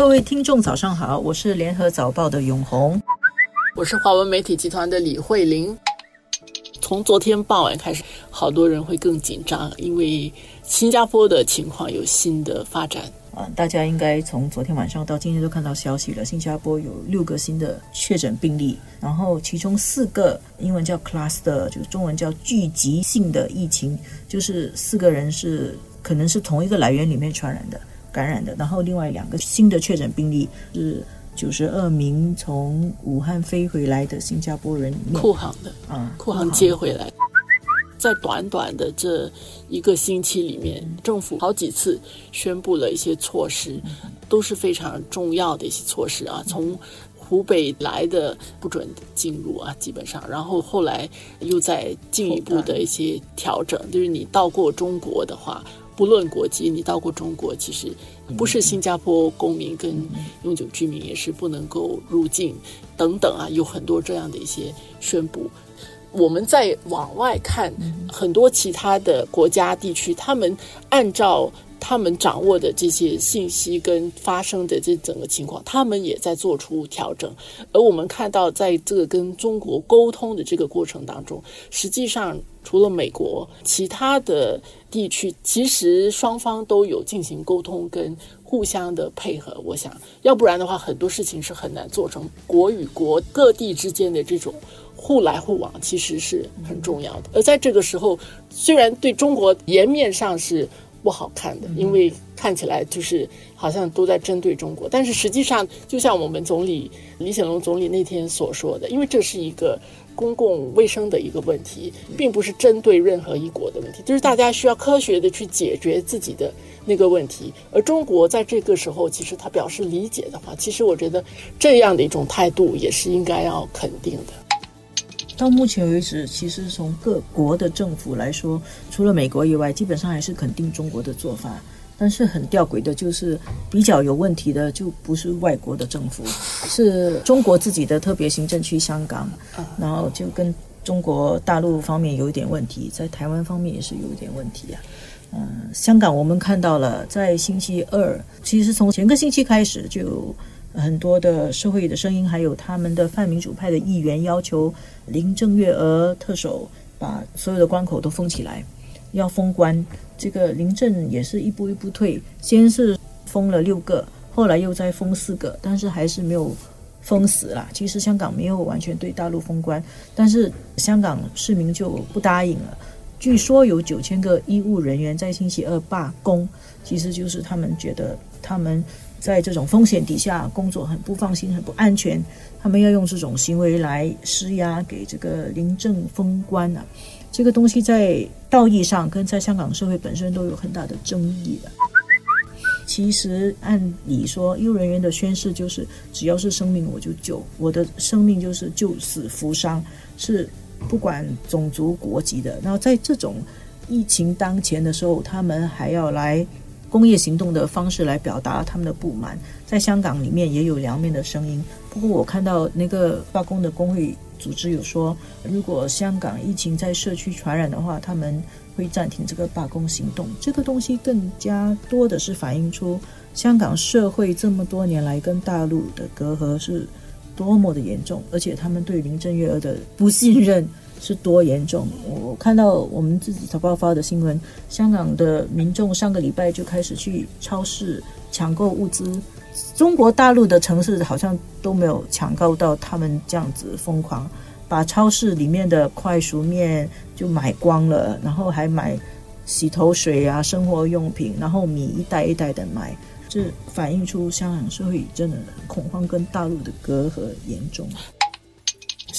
各位听众，早上好，我是联合早报的永红，我是华文媒体集团的李慧玲。从昨天傍晚开始，好多人会更紧张，因为新加坡的情况有新的发展。啊，大家应该从昨天晚上到今天都看到消息了。新加坡有六个新的确诊病例，然后其中四个英文叫 cluster，就中文叫聚集性的疫情，就是四个人是可能是同一个来源里面传染的、感染的。然后另外两个新的确诊病例是九十二名从武汉飞回来的新加坡人，库航的啊，库航接回来。在短短的这一个星期里面，政府好几次宣布了一些措施，都是非常重要的一些措施啊。从湖北来的不准进入啊，基本上，然后后来又在进一步的一些调整，就是你到过中国的话，不论国籍，你到过中国，其实不是新加坡公民跟永久居民也是不能够入境等等啊，有很多这样的一些宣布。我们再往外看，很多其他的国家地区，他们按照他们掌握的这些信息跟发生的这整个情况，他们也在做出调整。而我们看到，在这个跟中国沟通的这个过程当中，实际上除了美国，其他的地区其实双方都有进行沟通跟互相的配合。我想要不然的话，很多事情是很难做成国与国各地之间的这种。互来互往其实是很重要的，而在这个时候，虽然对中国颜面上是不好看的，因为看起来就是好像都在针对中国，但是实际上，就像我们总理李显龙总理那天所说的，因为这是一个公共卫生的一个问题，并不是针对任何一国的问题，就是大家需要科学的去解决自己的那个问题。而中国在这个时候，其实他表示理解的话，其实我觉得这样的一种态度也是应该要肯定的。到目前为止，其实从各国的政府来说，除了美国以外，基本上还是肯定中国的做法。但是很吊诡的就是，比较有问题的就不是外国的政府，是中国自己的特别行政区香港，然后就跟中国大陆方面有一点问题，在台湾方面也是有一点问题啊。嗯，香港我们看到了，在星期二，其实从前个星期开始就。很多的社会的声音，还有他们的泛民主派的议员要求林郑月娥特首把所有的关口都封起来，要封关。这个林郑也是一步一步退，先是封了六个，后来又再封四个，但是还是没有封死啦。其实香港没有完全对大陆封关，但是香港市民就不答应了。据说有九千个医务人员在星期二罢工，其实就是他们觉得他们。在这种风险底下工作很不放心、很不安全，他们要用这种行为来施压给这个临政封官啊。这个东西在道义上跟在香港社会本身都有很大的争议的。其实按理说，医务人员的宣誓就是只要是生命我就救，我的生命就是救死扶伤，是不管种族国籍的。然后在这种疫情当前的时候，他们还要来。工业行动的方式来表达他们的不满，在香港里面也有两面的声音。不过我看到那个罢工的工会组织有说，如果香港疫情在社区传染的话，他们会暂停这个罢工行动。这个东西更加多的是反映出香港社会这么多年来跟大陆的隔阂是多么的严重，而且他们对林郑月娥的不信任。是多严重？我看到我们自己早报发的新闻，香港的民众上个礼拜就开始去超市抢购物资，中国大陆的城市好像都没有抢购到他们这样子疯狂，把超市里面的快熟面就买光了，然后还买洗头水啊、生活用品，然后米一袋一袋的买，这反映出香港社会真的恐慌跟大陆的隔阂严重。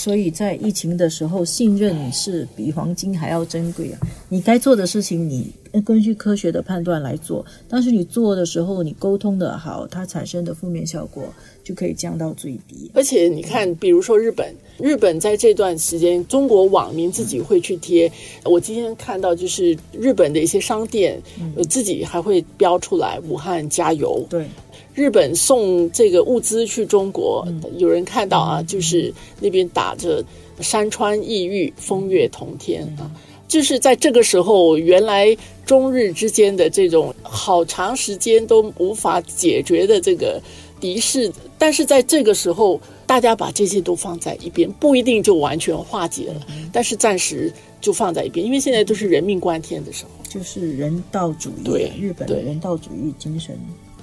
所以在疫情的时候，信任是比黄金还要珍贵啊！你该做的事情，你根据科学的判断来做。但是你做的时候，你沟通的好，它产生的负面效果就可以降到最低。而且你看，比如说日本，日本在这段时间，中国网民自己会去贴。我今天看到，就是日本的一些商店，自己还会标出来“武汉加油”。对。日本送这个物资去中国，有人看到啊，就是那边打着“山川异域，风月同天”啊，就是在这个时候，原来中日之间的这种好长时间都无法解决的这个敌视。但是在这个时候，大家把这些都放在一边，不一定就完全化解了，但是暂时就放在一边，因为现在都是人命关天的时候，就是人道主义，对日本的人道主义精神。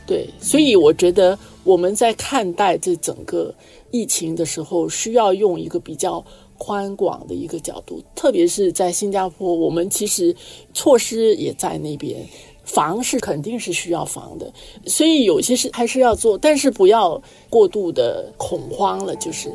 对，所以我觉得我们在看待这整个疫情的时候，需要用一个比较宽广的一个角度，特别是在新加坡，我们其实措施也在那边，防是肯定是需要防的，所以有些事还是要做，但是不要过度的恐慌了，就是。